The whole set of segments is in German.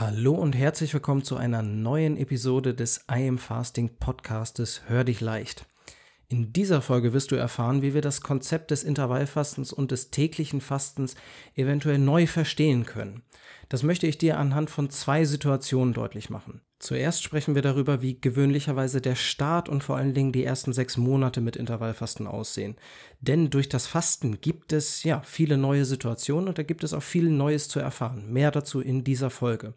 Hallo und herzlich willkommen zu einer neuen Episode des I Am Fasting Podcastes Hör dich leicht. In dieser Folge wirst du erfahren, wie wir das Konzept des Intervallfastens und des täglichen Fastens eventuell neu verstehen können. Das möchte ich dir anhand von zwei Situationen deutlich machen. Zuerst sprechen wir darüber, wie gewöhnlicherweise der Start und vor allen Dingen die ersten sechs Monate mit Intervallfasten aussehen. Denn durch das Fasten gibt es ja viele neue Situationen und da gibt es auch viel Neues zu erfahren. Mehr dazu in dieser Folge.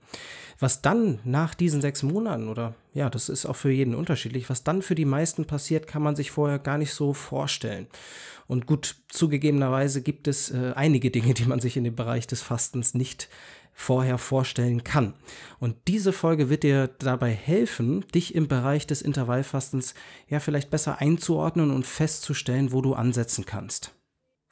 Was dann nach diesen sechs Monaten oder ja, das ist auch für jeden unterschiedlich, was dann für die meisten passiert, kann man sich vorher gar nicht so vorstellen. Und gut, zugegebenerweise gibt es äh, einige Dinge, die man sich in dem Bereich des Fastens nicht vorher vorstellen kann. Und diese Folge wird dir dabei helfen, dich im Bereich des Intervallfastens ja vielleicht besser einzuordnen und festzustellen, wo du ansetzen kannst.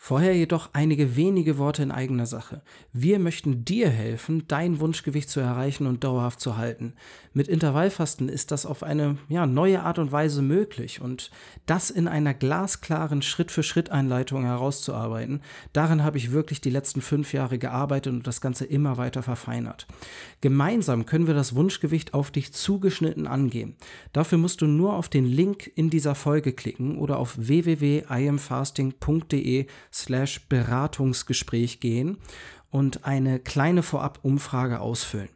Vorher jedoch einige wenige Worte in eigener Sache. Wir möchten dir helfen, dein Wunschgewicht zu erreichen und dauerhaft zu halten. Mit Intervallfasten ist das auf eine ja, neue Art und Weise möglich und das in einer glasklaren Schritt-für-Schritt-Einleitung herauszuarbeiten, daran habe ich wirklich die letzten fünf Jahre gearbeitet und das Ganze immer weiter verfeinert. Gemeinsam können wir das Wunschgewicht auf dich zugeschnitten angehen. Dafür musst du nur auf den Link in dieser Folge klicken oder auf www.iamfasting.de slash Beratungsgespräch gehen und eine kleine Vorab-Umfrage ausfüllen.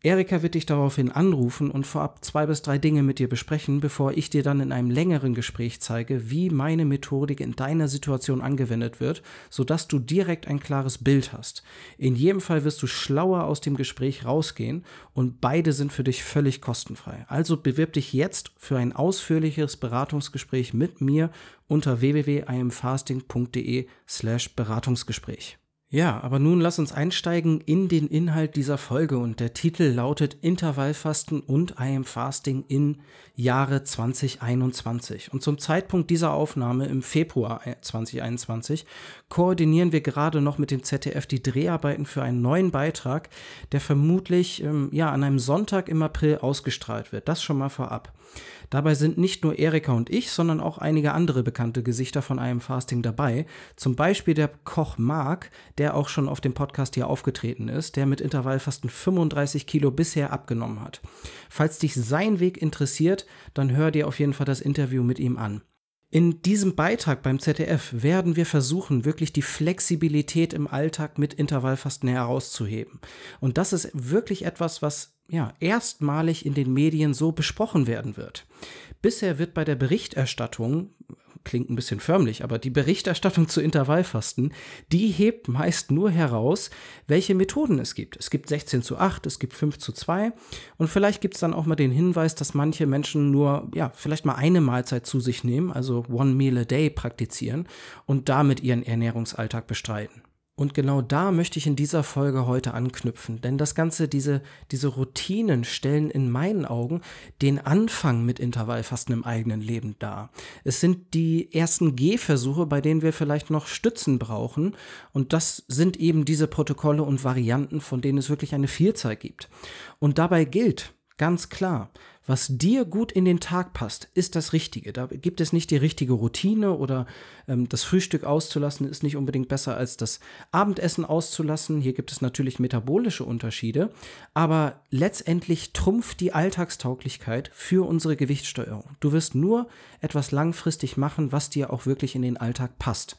Erika wird dich daraufhin anrufen und vorab zwei bis drei Dinge mit dir besprechen, bevor ich dir dann in einem längeren Gespräch zeige, wie meine Methodik in deiner Situation angewendet wird, sodass du direkt ein klares Bild hast. In jedem Fall wirst du schlauer aus dem Gespräch rausgehen und beide sind für dich völlig kostenfrei. Also bewirb dich jetzt für ein ausführliches Beratungsgespräch mit mir unter www.imfasting.de slash Beratungsgespräch. Ja, aber nun lass uns einsteigen in den Inhalt dieser Folge und der Titel lautet Intervallfasten und I am Fasting in Jahre 2021. Und zum Zeitpunkt dieser Aufnahme im Februar 2021 koordinieren wir gerade noch mit dem ZDF die Dreharbeiten für einen neuen Beitrag, der vermutlich ähm, ja an einem Sonntag im April ausgestrahlt wird. Das schon mal vorab. Dabei sind nicht nur Erika und ich, sondern auch einige andere bekannte Gesichter von einem Fasting dabei. Zum Beispiel der Koch Mark, der auch schon auf dem Podcast hier aufgetreten ist, der mit Intervallfasten 35 Kilo bisher abgenommen hat. Falls dich sein Weg interessiert, dann hör dir auf jeden Fall das Interview mit ihm an. In diesem Beitrag beim ZDF werden wir versuchen, wirklich die Flexibilität im Alltag mit Intervallfasten herauszuheben. Und das ist wirklich etwas, was ja, erstmalig in den Medien so besprochen werden wird. Bisher wird bei der Berichterstattung, klingt ein bisschen förmlich, aber die Berichterstattung zu Intervallfasten, die hebt meist nur heraus, welche Methoden es gibt. Es gibt 16 zu 8, es gibt 5 zu 2 und vielleicht gibt es dann auch mal den Hinweis, dass manche Menschen nur, ja, vielleicht mal eine Mahlzeit zu sich nehmen, also One Meal a Day praktizieren und damit ihren Ernährungsalltag bestreiten. Und genau da möchte ich in dieser Folge heute anknüpfen, denn das Ganze, diese, diese Routinen stellen in meinen Augen den Anfang mit Intervallfasten im eigenen Leben dar. Es sind die ersten Gehversuche, bei denen wir vielleicht noch Stützen brauchen und das sind eben diese Protokolle und Varianten, von denen es wirklich eine Vielzahl gibt. Und dabei gilt, ganz klar, was dir gut in den Tag passt, ist das Richtige. Da gibt es nicht die richtige Routine oder ähm, das Frühstück auszulassen ist nicht unbedingt besser als das Abendessen auszulassen. Hier gibt es natürlich metabolische Unterschiede, aber letztendlich trumpft die Alltagstauglichkeit für unsere Gewichtssteuerung. Du wirst nur etwas langfristig machen, was dir auch wirklich in den Alltag passt.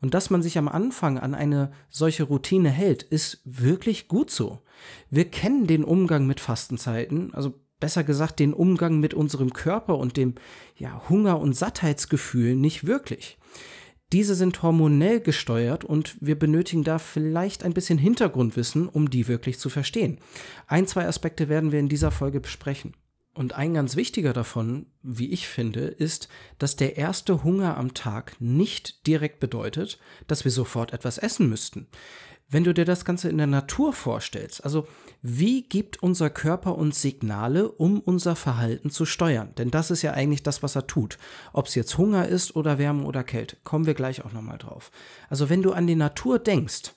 Und dass man sich am Anfang an eine solche Routine hält, ist wirklich gut so. Wir kennen den Umgang mit Fastenzeiten, also besser gesagt den Umgang mit unserem Körper und dem ja, Hunger- und Sattheitsgefühl nicht wirklich. Diese sind hormonell gesteuert und wir benötigen da vielleicht ein bisschen Hintergrundwissen, um die wirklich zu verstehen. Ein, zwei Aspekte werden wir in dieser Folge besprechen. Und ein ganz wichtiger davon, wie ich finde, ist, dass der erste Hunger am Tag nicht direkt bedeutet, dass wir sofort etwas essen müssten. Wenn du dir das Ganze in der Natur vorstellst, also wie gibt unser Körper uns Signale, um unser Verhalten zu steuern? Denn das ist ja eigentlich das, was er tut. Ob es jetzt Hunger ist oder Wärme oder Kälte, kommen wir gleich auch nochmal drauf. Also wenn du an die Natur denkst,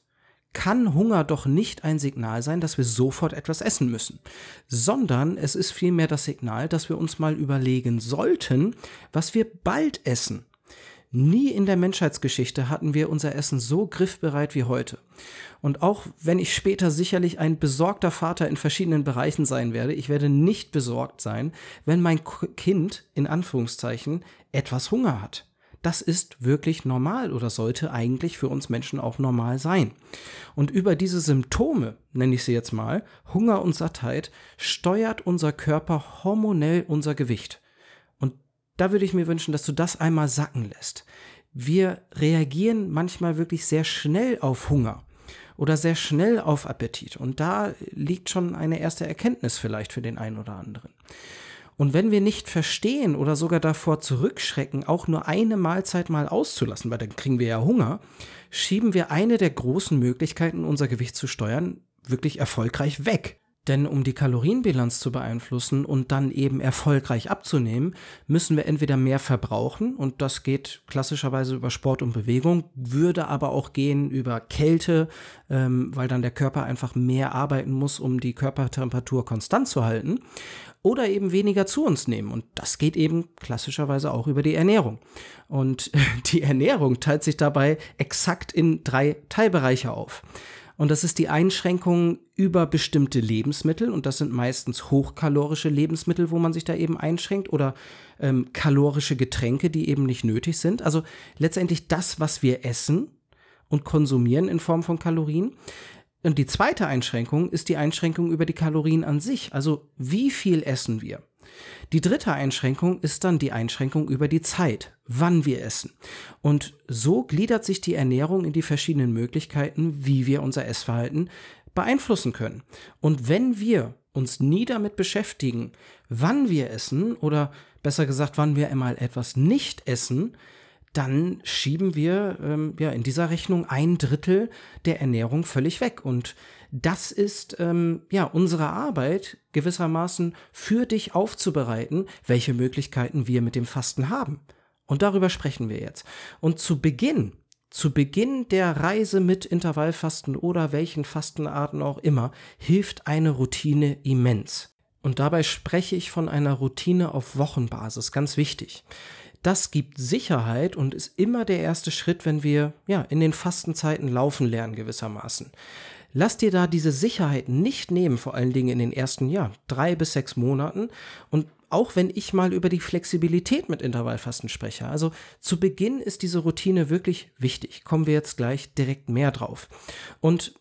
kann Hunger doch nicht ein Signal sein, dass wir sofort etwas essen müssen, sondern es ist vielmehr das Signal, dass wir uns mal überlegen sollten, was wir bald essen. Nie in der Menschheitsgeschichte hatten wir unser Essen so griffbereit wie heute. Und auch wenn ich später sicherlich ein besorgter Vater in verschiedenen Bereichen sein werde, ich werde nicht besorgt sein, wenn mein Kind in Anführungszeichen etwas Hunger hat. Das ist wirklich normal oder sollte eigentlich für uns Menschen auch normal sein. Und über diese Symptome, nenne ich sie jetzt mal, Hunger und Sattheit, steuert unser Körper hormonell unser Gewicht. Da würde ich mir wünschen, dass du das einmal sacken lässt. Wir reagieren manchmal wirklich sehr schnell auf Hunger oder sehr schnell auf Appetit. Und da liegt schon eine erste Erkenntnis vielleicht für den einen oder anderen. Und wenn wir nicht verstehen oder sogar davor zurückschrecken, auch nur eine Mahlzeit mal auszulassen, weil dann kriegen wir ja Hunger, schieben wir eine der großen Möglichkeiten, unser Gewicht zu steuern, wirklich erfolgreich weg. Denn um die Kalorienbilanz zu beeinflussen und dann eben erfolgreich abzunehmen, müssen wir entweder mehr verbrauchen und das geht klassischerweise über Sport und Bewegung, würde aber auch gehen über Kälte, ähm, weil dann der Körper einfach mehr arbeiten muss, um die Körpertemperatur konstant zu halten, oder eben weniger zu uns nehmen. Und das geht eben klassischerweise auch über die Ernährung. Und die Ernährung teilt sich dabei exakt in drei Teilbereiche auf. Und das ist die Einschränkung über bestimmte Lebensmittel. Und das sind meistens hochkalorische Lebensmittel, wo man sich da eben einschränkt. Oder ähm, kalorische Getränke, die eben nicht nötig sind. Also letztendlich das, was wir essen und konsumieren in Form von Kalorien. Und die zweite Einschränkung ist die Einschränkung über die Kalorien an sich. Also wie viel essen wir? Die dritte Einschränkung ist dann die Einschränkung über die Zeit, wann wir essen. Und so gliedert sich die Ernährung in die verschiedenen Möglichkeiten, wie wir unser Essverhalten beeinflussen können. Und wenn wir uns nie damit beschäftigen, wann wir essen oder besser gesagt, wann wir einmal etwas nicht essen, dann schieben wir ähm, ja in dieser Rechnung ein Drittel der Ernährung völlig weg. Und das ist ähm, ja unsere Arbeit gewissermaßen für dich aufzubereiten, welche Möglichkeiten wir mit dem Fasten haben. Und darüber sprechen wir jetzt. Und zu Beginn, zu Beginn der Reise mit Intervallfasten oder welchen Fastenarten auch immer, hilft eine Routine immens. Und dabei spreche ich von einer Routine auf Wochenbasis, ganz wichtig. Das gibt Sicherheit und ist immer der erste Schritt, wenn wir ja in den Fastenzeiten laufen lernen gewissermaßen. Lass dir da diese Sicherheit nicht nehmen, vor allen Dingen in den ersten ja, drei bis sechs Monaten. Und auch wenn ich mal über die Flexibilität mit Intervallfasten spreche. Also zu Beginn ist diese Routine wirklich wichtig. Kommen wir jetzt gleich direkt mehr drauf. Und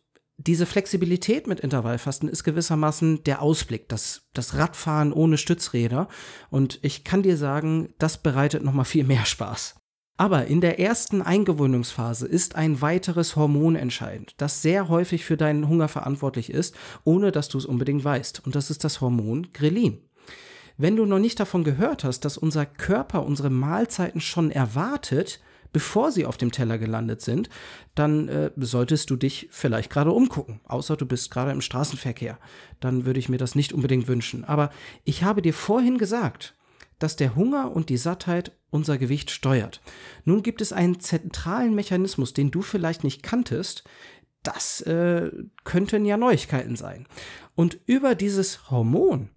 diese Flexibilität mit Intervallfasten ist gewissermaßen der Ausblick, das, das Radfahren ohne Stützräder. Und ich kann dir sagen, das bereitet nochmal viel mehr Spaß. Aber in der ersten Eingewöhnungsphase ist ein weiteres Hormon entscheidend, das sehr häufig für deinen Hunger verantwortlich ist, ohne dass du es unbedingt weißt. Und das ist das Hormon Grelin. Wenn du noch nicht davon gehört hast, dass unser Körper unsere Mahlzeiten schon erwartet, bevor sie auf dem Teller gelandet sind, dann äh, solltest du dich vielleicht gerade umgucken. Außer du bist gerade im Straßenverkehr. Dann würde ich mir das nicht unbedingt wünschen. Aber ich habe dir vorhin gesagt, dass der Hunger und die Sattheit unser Gewicht steuert. Nun gibt es einen zentralen Mechanismus, den du vielleicht nicht kanntest. Das äh, könnten ja Neuigkeiten sein. Und über dieses Hormon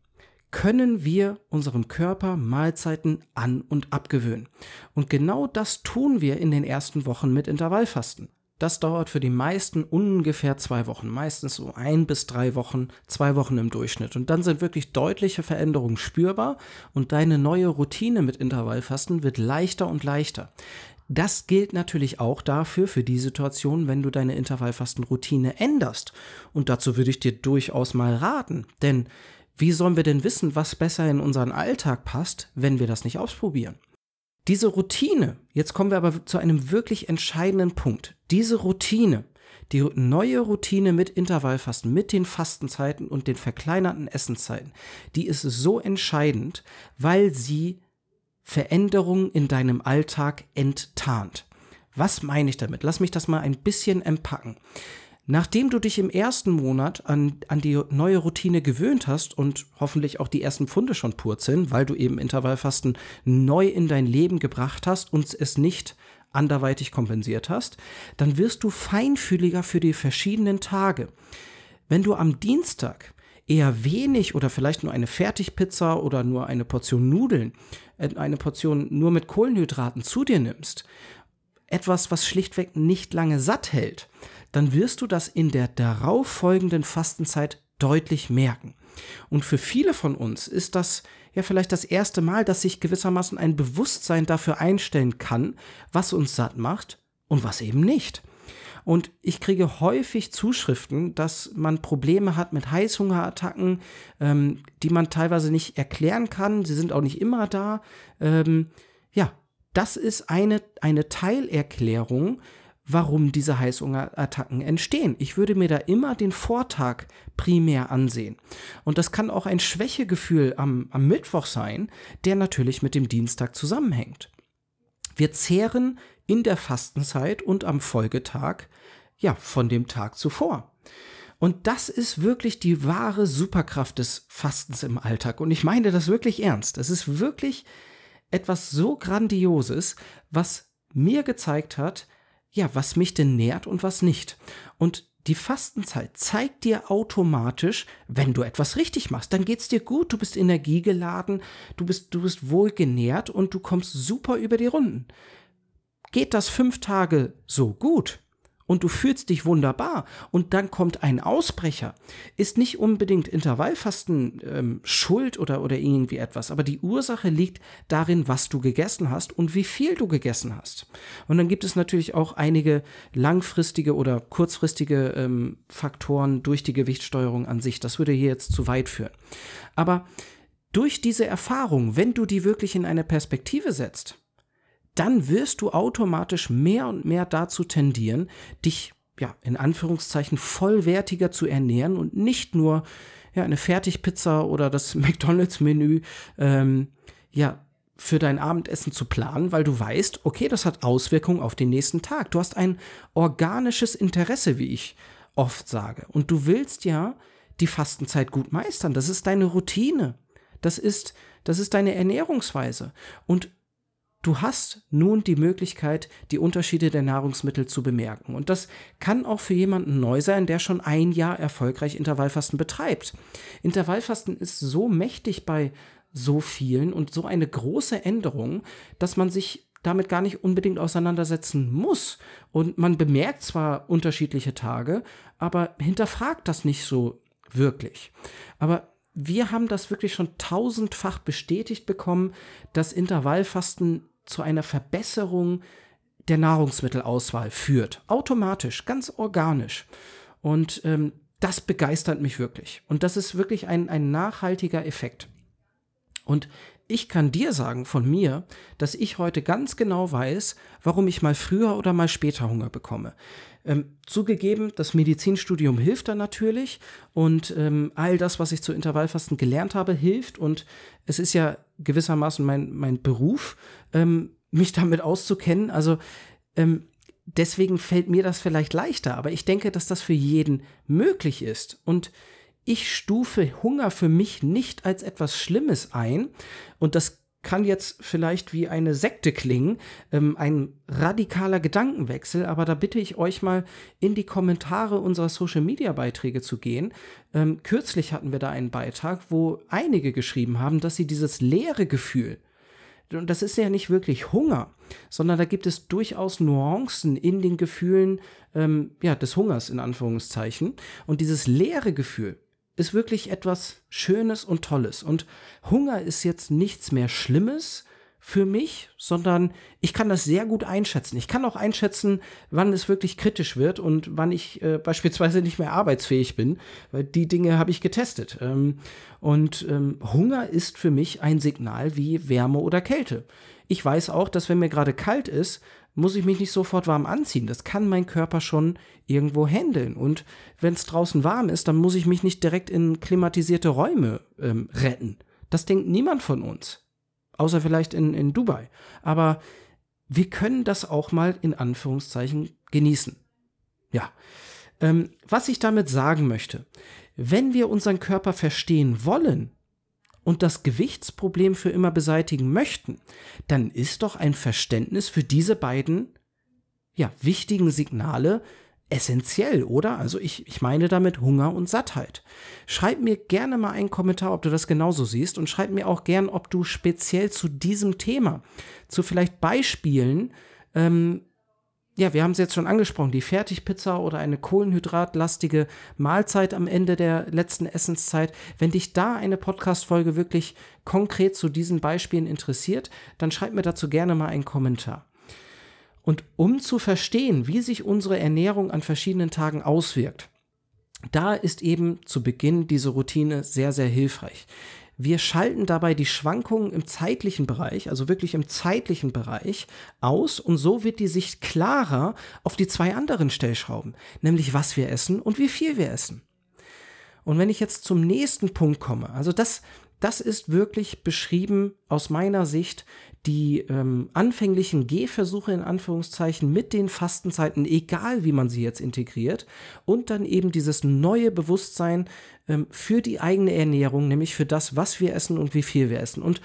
können wir unserem Körper Mahlzeiten an und abgewöhnen. Und genau das tun wir in den ersten Wochen mit Intervallfasten. Das dauert für die meisten ungefähr zwei Wochen, meistens so ein bis drei Wochen, zwei Wochen im Durchschnitt. Und dann sind wirklich deutliche Veränderungen spürbar und deine neue Routine mit Intervallfasten wird leichter und leichter. Das gilt natürlich auch dafür, für die Situation, wenn du deine Intervallfastenroutine änderst. Und dazu würde ich dir durchaus mal raten, denn wie sollen wir denn wissen, was besser in unseren Alltag passt, wenn wir das nicht ausprobieren? Diese Routine, jetzt kommen wir aber zu einem wirklich entscheidenden Punkt. Diese Routine, die neue Routine mit Intervallfasten, mit den Fastenzeiten und den verkleinerten Essenszeiten, die ist so entscheidend, weil sie Veränderungen in deinem Alltag enttarnt. Was meine ich damit? Lass mich das mal ein bisschen empacken. Nachdem du dich im ersten Monat an, an die neue Routine gewöhnt hast und hoffentlich auch die ersten Pfunde schon purzeln, weil du eben Intervallfasten neu in dein Leben gebracht hast und es nicht anderweitig kompensiert hast, dann wirst du feinfühliger für die verschiedenen Tage. Wenn du am Dienstag eher wenig oder vielleicht nur eine Fertigpizza oder nur eine Portion Nudeln, äh, eine Portion nur mit Kohlenhydraten zu dir nimmst, etwas, was schlichtweg nicht lange satt hält, dann wirst du das in der darauffolgenden Fastenzeit deutlich merken. Und für viele von uns ist das ja vielleicht das erste Mal, dass sich gewissermaßen ein Bewusstsein dafür einstellen kann, was uns satt macht und was eben nicht. Und ich kriege häufig Zuschriften, dass man Probleme hat mit Heißhungerattacken, ähm, die man teilweise nicht erklären kann. Sie sind auch nicht immer da. Ähm, ja, das ist eine, eine Teilerklärung, warum diese Heißhungerattacken entstehen. Ich würde mir da immer den Vortag primär ansehen. Und das kann auch ein Schwächegefühl am, am Mittwoch sein, der natürlich mit dem Dienstag zusammenhängt. Wir zehren in der Fastenzeit und am Folgetag ja von dem Tag zuvor. Und das ist wirklich die wahre Superkraft des Fastens im Alltag. Und ich meine das wirklich ernst. Es ist wirklich etwas so Grandioses, was mir gezeigt hat, ja, was mich denn nährt und was nicht. Und die Fastenzeit zeigt dir automatisch, wenn du etwas richtig machst, dann geht's dir gut, du bist energiegeladen, du bist, du bist wohlgenährt und du kommst super über die Runden. Geht das fünf Tage so gut, und du fühlst dich wunderbar und dann kommt ein Ausbrecher, ist nicht unbedingt Intervallfasten ähm, schuld oder, oder irgendwie etwas, aber die Ursache liegt darin, was du gegessen hast und wie viel du gegessen hast. Und dann gibt es natürlich auch einige langfristige oder kurzfristige ähm, Faktoren durch die Gewichtssteuerung an sich. Das würde hier jetzt zu weit führen. Aber durch diese Erfahrung, wenn du die wirklich in eine Perspektive setzt, dann wirst du automatisch mehr und mehr dazu tendieren, dich ja, in Anführungszeichen vollwertiger zu ernähren und nicht nur ja, eine Fertigpizza oder das McDonalds-Menü ähm, ja, für dein Abendessen zu planen, weil du weißt, okay, das hat Auswirkungen auf den nächsten Tag. Du hast ein organisches Interesse, wie ich oft sage. Und du willst ja die Fastenzeit gut meistern. Das ist deine Routine. Das ist, das ist deine Ernährungsweise. Und du hast nun die Möglichkeit, die Unterschiede der Nahrungsmittel zu bemerken. Und das kann auch für jemanden neu sein, der schon ein Jahr erfolgreich Intervallfasten betreibt. Intervallfasten ist so mächtig bei so vielen und so eine große Änderung, dass man sich damit gar nicht unbedingt auseinandersetzen muss. Und man bemerkt zwar unterschiedliche Tage, aber hinterfragt das nicht so wirklich. Aber wir haben das wirklich schon tausendfach bestätigt bekommen, dass Intervallfasten zu einer Verbesserung der Nahrungsmittelauswahl führt. Automatisch, ganz organisch. Und ähm, das begeistert mich wirklich. Und das ist wirklich ein, ein nachhaltiger Effekt. Und ich kann dir sagen von mir, dass ich heute ganz genau weiß, warum ich mal früher oder mal später Hunger bekomme. Ähm, zugegeben, das Medizinstudium hilft da natürlich und ähm, all das, was ich zu Intervallfasten gelernt habe, hilft und es ist ja gewissermaßen mein, mein Beruf, ähm, mich damit auszukennen. Also ähm, deswegen fällt mir das vielleicht leichter, aber ich denke, dass das für jeden möglich ist und ich stufe Hunger für mich nicht als etwas Schlimmes ein und das kann jetzt vielleicht wie eine Sekte klingen, ähm, ein radikaler Gedankenwechsel, aber da bitte ich euch mal in die Kommentare unserer Social-Media-Beiträge zu gehen. Ähm, kürzlich hatten wir da einen Beitrag, wo einige geschrieben haben, dass sie dieses leere Gefühl, und das ist ja nicht wirklich Hunger, sondern da gibt es durchaus Nuancen in den Gefühlen ähm, ja, des Hungers in Anführungszeichen. Und dieses leere Gefühl, ist wirklich etwas Schönes und Tolles. Und Hunger ist jetzt nichts mehr Schlimmes für mich, sondern ich kann das sehr gut einschätzen. Ich kann auch einschätzen, wann es wirklich kritisch wird und wann ich äh, beispielsweise nicht mehr arbeitsfähig bin, weil die Dinge habe ich getestet. Ähm, und ähm, Hunger ist für mich ein Signal wie Wärme oder Kälte. Ich weiß auch, dass wenn mir gerade kalt ist, muss ich mich nicht sofort warm anziehen. Das kann mein Körper schon irgendwo handeln. Und wenn es draußen warm ist, dann muss ich mich nicht direkt in klimatisierte Räume ähm, retten. Das denkt niemand von uns. Außer vielleicht in, in Dubai. Aber wir können das auch mal in Anführungszeichen genießen. Ja. Ähm, was ich damit sagen möchte, wenn wir unseren Körper verstehen wollen, und das Gewichtsproblem für immer beseitigen möchten, dann ist doch ein Verständnis für diese beiden ja, wichtigen Signale essentiell, oder? Also ich, ich meine damit Hunger und Sattheit. Schreib mir gerne mal einen Kommentar, ob du das genauso siehst und schreib mir auch gern, ob du speziell zu diesem Thema, zu vielleicht Beispielen, ähm, ja, wir haben es jetzt schon angesprochen, die Fertigpizza oder eine kohlenhydratlastige Mahlzeit am Ende der letzten Essenszeit. Wenn dich da eine Podcast-Folge wirklich konkret zu diesen Beispielen interessiert, dann schreib mir dazu gerne mal einen Kommentar. Und um zu verstehen, wie sich unsere Ernährung an verschiedenen Tagen auswirkt, da ist eben zu Beginn diese Routine sehr, sehr hilfreich. Wir schalten dabei die Schwankungen im zeitlichen Bereich, also wirklich im zeitlichen Bereich, aus und so wird die Sicht klarer auf die zwei anderen Stellschrauben, nämlich was wir essen und wie viel wir essen. Und wenn ich jetzt zum nächsten Punkt komme, also das, das ist wirklich beschrieben aus meiner Sicht die ähm, anfänglichen Gehversuche in Anführungszeichen mit den Fastenzeiten, egal wie man sie jetzt integriert, und dann eben dieses neue Bewusstsein ähm, für die eigene Ernährung, nämlich für das, was wir essen und wie viel wir essen. Und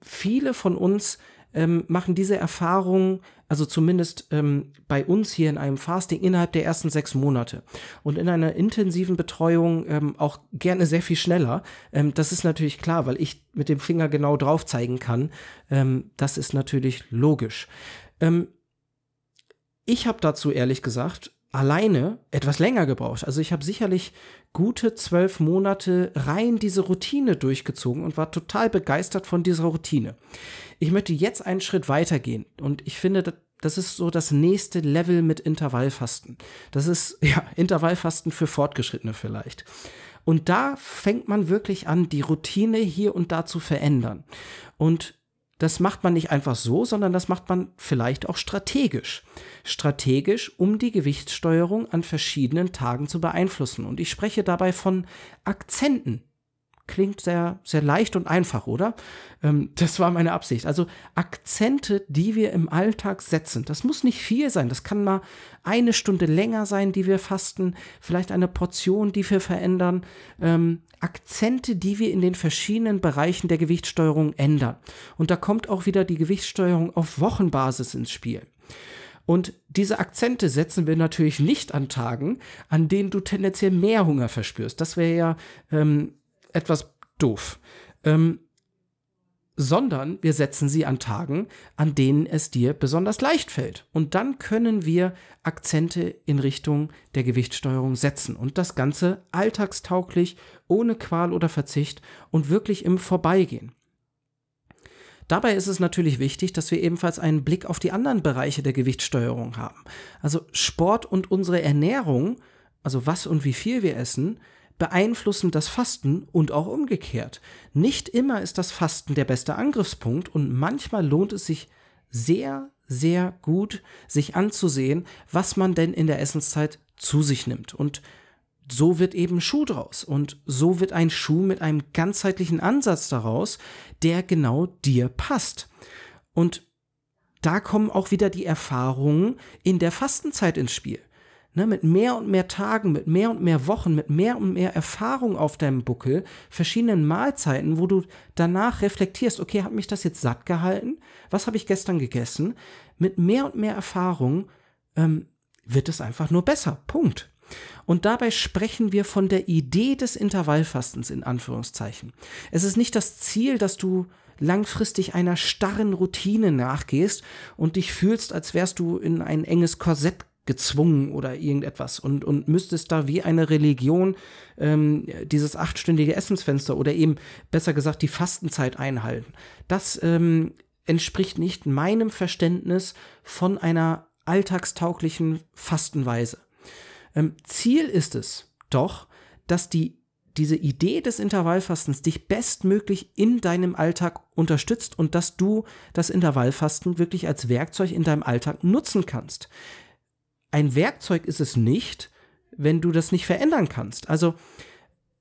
viele von uns ähm, machen diese Erfahrung, also zumindest ähm, bei uns hier in einem Fasting, innerhalb der ersten sechs Monate. Und in einer intensiven Betreuung ähm, auch gerne sehr viel schneller. Ähm, das ist natürlich klar, weil ich mit dem Finger genau drauf zeigen kann. Ähm, das ist natürlich logisch. Ähm, ich habe dazu ehrlich gesagt alleine etwas länger gebraucht. Also ich habe sicherlich gute zwölf Monate rein diese Routine durchgezogen und war total begeistert von dieser Routine. Ich möchte jetzt einen Schritt weitergehen und ich finde, das ist so das nächste Level mit Intervallfasten. Das ist ja Intervallfasten für Fortgeschrittene vielleicht. Und da fängt man wirklich an, die Routine hier und da zu verändern. Und das macht man nicht einfach so, sondern das macht man vielleicht auch strategisch. Strategisch, um die Gewichtssteuerung an verschiedenen Tagen zu beeinflussen. Und ich spreche dabei von Akzenten, klingt sehr, sehr leicht und einfach, oder? Ähm, das war meine Absicht. Also Akzente, die wir im Alltag setzen. Das muss nicht viel sein. Das kann mal eine Stunde länger sein, die wir fasten. Vielleicht eine Portion, die wir verändern. Ähm, Akzente, die wir in den verschiedenen Bereichen der Gewichtssteuerung ändern. Und da kommt auch wieder die Gewichtssteuerung auf Wochenbasis ins Spiel. Und diese Akzente setzen wir natürlich nicht an Tagen, an denen du tendenziell mehr Hunger verspürst. Das wäre ja ähm, etwas doof. Ähm, sondern wir setzen sie an Tagen, an denen es dir besonders leicht fällt. Und dann können wir Akzente in Richtung der Gewichtssteuerung setzen und das Ganze alltagstauglich, ohne Qual oder Verzicht und wirklich im Vorbeigehen. Dabei ist es natürlich wichtig, dass wir ebenfalls einen Blick auf die anderen Bereiche der Gewichtssteuerung haben. Also Sport und unsere Ernährung, also was und wie viel wir essen, beeinflussen das Fasten und auch umgekehrt. Nicht immer ist das Fasten der beste Angriffspunkt und manchmal lohnt es sich sehr, sehr gut, sich anzusehen, was man denn in der Essenszeit zu sich nimmt. Und so wird eben Schuh draus. Und so wird ein Schuh mit einem ganzheitlichen Ansatz daraus, der genau dir passt. Und da kommen auch wieder die Erfahrungen in der Fastenzeit ins Spiel ne, mit mehr und mehr Tagen, mit mehr und mehr Wochen, mit mehr und mehr Erfahrung auf deinem Buckel, verschiedenen Mahlzeiten, wo du danach reflektierst, okay, hat mich das jetzt satt gehalten? Was habe ich gestern gegessen? Mit mehr und mehr Erfahrung ähm, wird es einfach nur besser. Punkt. Und dabei sprechen wir von der Idee des Intervallfastens in Anführungszeichen. Es ist nicht das Ziel, dass du langfristig einer starren Routine nachgehst und dich fühlst, als wärst du in ein enges Korsett gezwungen oder irgendetwas und, und müsstest da wie eine Religion ähm, dieses achtstündige Essensfenster oder eben besser gesagt die Fastenzeit einhalten. Das ähm, entspricht nicht meinem Verständnis von einer alltagstauglichen Fastenweise. Ähm, Ziel ist es doch, dass die diese Idee des Intervallfastens dich bestmöglich in deinem Alltag unterstützt und dass du das Intervallfasten wirklich als Werkzeug in deinem Alltag nutzen kannst ein Werkzeug ist es nicht, wenn du das nicht verändern kannst. Also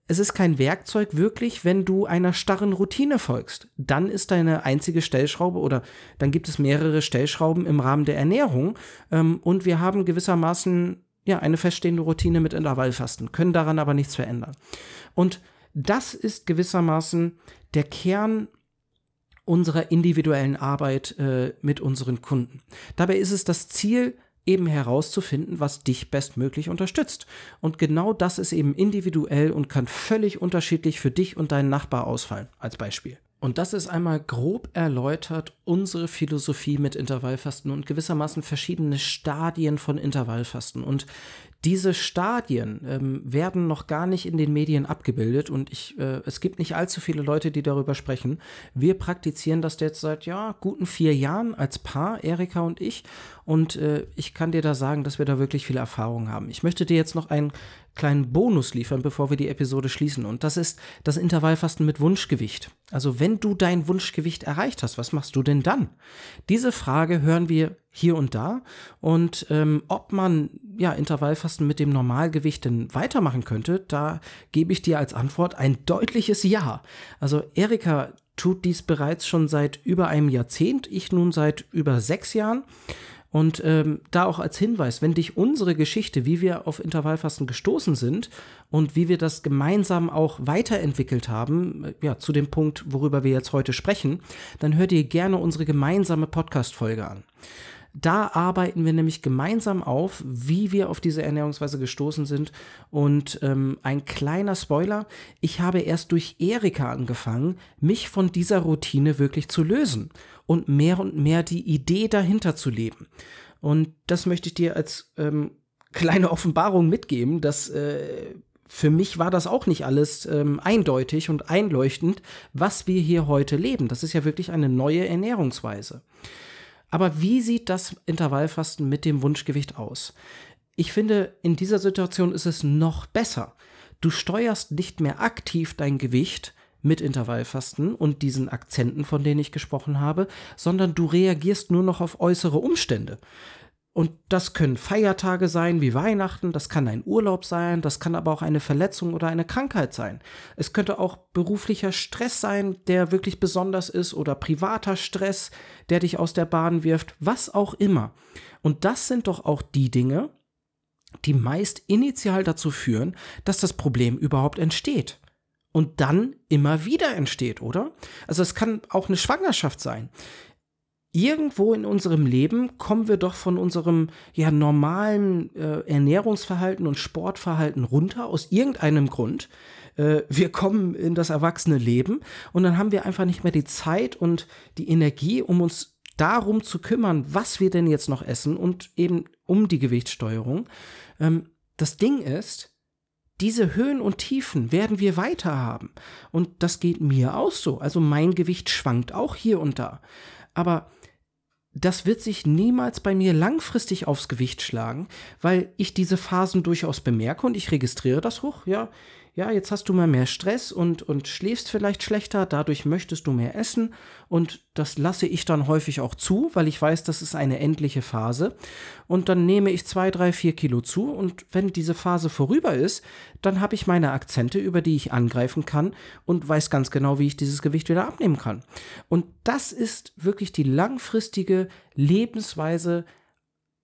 es ist kein Werkzeug wirklich, wenn du einer starren Routine folgst. Dann ist deine einzige Stellschraube oder dann gibt es mehrere Stellschrauben im Rahmen der Ernährung ähm, und wir haben gewissermaßen ja eine feststehende Routine mit Intervallfasten, können daran aber nichts verändern. Und das ist gewissermaßen der Kern unserer individuellen Arbeit äh, mit unseren Kunden. Dabei ist es das Ziel, eben herauszufinden, was dich bestmöglich unterstützt. Und genau das ist eben individuell und kann völlig unterschiedlich für dich und deinen Nachbar ausfallen, als Beispiel. Und das ist einmal grob erläutert unsere Philosophie mit Intervallfasten und gewissermaßen verschiedene Stadien von Intervallfasten. Und diese Stadien ähm, werden noch gar nicht in den Medien abgebildet und ich, äh, es gibt nicht allzu viele Leute, die darüber sprechen. Wir praktizieren das jetzt seit ja guten vier Jahren als Paar, Erika und ich. Und äh, ich kann dir da sagen, dass wir da wirklich viele Erfahrungen haben. Ich möchte dir jetzt noch einen kleinen Bonus liefern, bevor wir die Episode schließen. Und das ist das Intervallfasten mit Wunschgewicht. Also wenn du dein Wunschgewicht erreicht hast, was machst du denn dann? Diese Frage hören wir hier und da. Und ähm, ob man ja Intervallfasten mit dem Normalgewicht denn weitermachen könnte, da gebe ich dir als Antwort ein deutliches Ja. Also Erika tut dies bereits schon seit über einem Jahrzehnt, ich nun seit über sechs Jahren. Und ähm, da auch als Hinweis, wenn dich unsere Geschichte, wie wir auf Intervallfasten gestoßen sind und wie wir das gemeinsam auch weiterentwickelt haben, äh, ja, zu dem Punkt, worüber wir jetzt heute sprechen, dann hör dir gerne unsere gemeinsame Podcast-Folge an. Da arbeiten wir nämlich gemeinsam auf, wie wir auf diese Ernährungsweise gestoßen sind. Und ähm, ein kleiner Spoiler, ich habe erst durch Erika angefangen, mich von dieser Routine wirklich zu lösen und mehr und mehr die Idee dahinter zu leben. Und das möchte ich dir als ähm, kleine Offenbarung mitgeben, dass äh, für mich war das auch nicht alles ähm, eindeutig und einleuchtend, was wir hier heute leben. Das ist ja wirklich eine neue Ernährungsweise. Aber wie sieht das Intervallfasten mit dem Wunschgewicht aus? Ich finde, in dieser Situation ist es noch besser. Du steuerst nicht mehr aktiv dein Gewicht mit Intervallfasten und diesen Akzenten, von denen ich gesprochen habe, sondern du reagierst nur noch auf äußere Umstände. Und das können Feiertage sein wie Weihnachten, das kann ein Urlaub sein, das kann aber auch eine Verletzung oder eine Krankheit sein. Es könnte auch beruflicher Stress sein, der wirklich besonders ist oder privater Stress, der dich aus der Bahn wirft, was auch immer. Und das sind doch auch die Dinge, die meist initial dazu führen, dass das Problem überhaupt entsteht. Und dann immer wieder entsteht, oder? Also es kann auch eine Schwangerschaft sein irgendwo in unserem Leben kommen wir doch von unserem ja normalen äh, Ernährungsverhalten und Sportverhalten runter aus irgendeinem Grund. Äh, wir kommen in das erwachsene Leben und dann haben wir einfach nicht mehr die Zeit und die Energie, um uns darum zu kümmern, was wir denn jetzt noch essen und eben um die Gewichtssteuerung. Ähm, das Ding ist, diese Höhen und Tiefen werden wir weiter haben. Und das geht mir auch so. Also mein Gewicht schwankt auch hier und da. Aber das wird sich niemals bei mir langfristig aufs Gewicht schlagen, weil ich diese Phasen durchaus bemerke und ich registriere das hoch, ja, ja, jetzt hast du mal mehr Stress und, und schläfst vielleicht schlechter, dadurch möchtest du mehr essen und das lasse ich dann häufig auch zu, weil ich weiß, das ist eine endliche Phase und dann nehme ich zwei, drei, vier Kilo zu und wenn diese Phase vorüber ist, dann habe ich meine Akzente, über die ich angreifen kann und weiß ganz genau, wie ich dieses Gewicht wieder abnehmen kann. Und das ist wirklich die langfristige Lebensweise,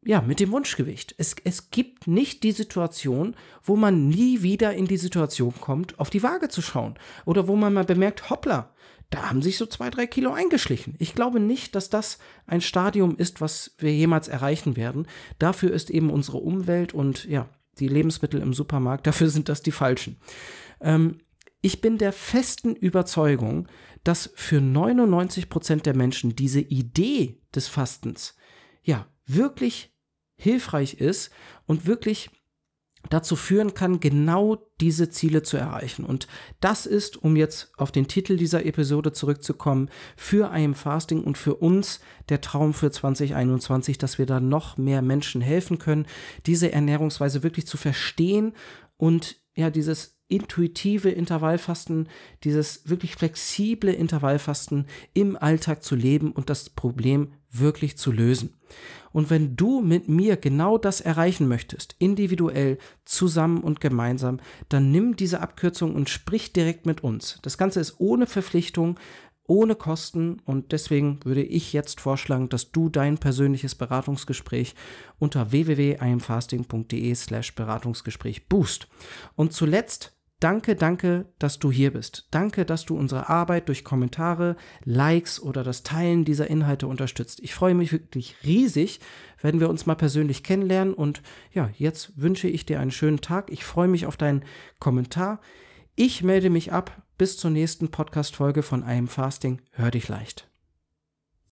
ja, mit dem Wunschgewicht. Es, es gibt nicht die Situation, wo man nie wieder in die Situation kommt, auf die Waage zu schauen. Oder wo man mal bemerkt, hoppla, da haben sich so zwei, drei Kilo eingeschlichen. Ich glaube nicht, dass das ein Stadium ist, was wir jemals erreichen werden. Dafür ist eben unsere Umwelt und ja, die Lebensmittel im Supermarkt, dafür sind das die falschen. Ähm, ich bin der festen Überzeugung, dass für 99 Prozent der Menschen diese Idee des Fastens ja wirklich hilfreich ist und wirklich dazu führen kann, genau diese Ziele zu erreichen. Und das ist, um jetzt auf den Titel dieser Episode zurückzukommen, für IM Fasting und für uns der Traum für 2021, dass wir da noch mehr Menschen helfen können, diese Ernährungsweise wirklich zu verstehen und ja, dieses intuitive Intervallfasten, dieses wirklich flexible Intervallfasten im Alltag zu leben und das Problem wirklich zu lösen. Und wenn du mit mir genau das erreichen möchtest, individuell, zusammen und gemeinsam, dann nimm diese Abkürzung und sprich direkt mit uns. Das Ganze ist ohne Verpflichtung, ohne Kosten und deswegen würde ich jetzt vorschlagen, dass du dein persönliches Beratungsgespräch unter www.imfasting.de slash Beratungsgespräch boost. Und zuletzt Danke, danke, dass du hier bist. Danke, dass du unsere Arbeit durch Kommentare, Likes oder das Teilen dieser Inhalte unterstützt. Ich freue mich wirklich riesig, wenn wir uns mal persönlich kennenlernen. Und ja, jetzt wünsche ich dir einen schönen Tag. Ich freue mich auf deinen Kommentar. Ich melde mich ab. Bis zur nächsten Podcast-Folge von Am Fasting. Hör dich leicht.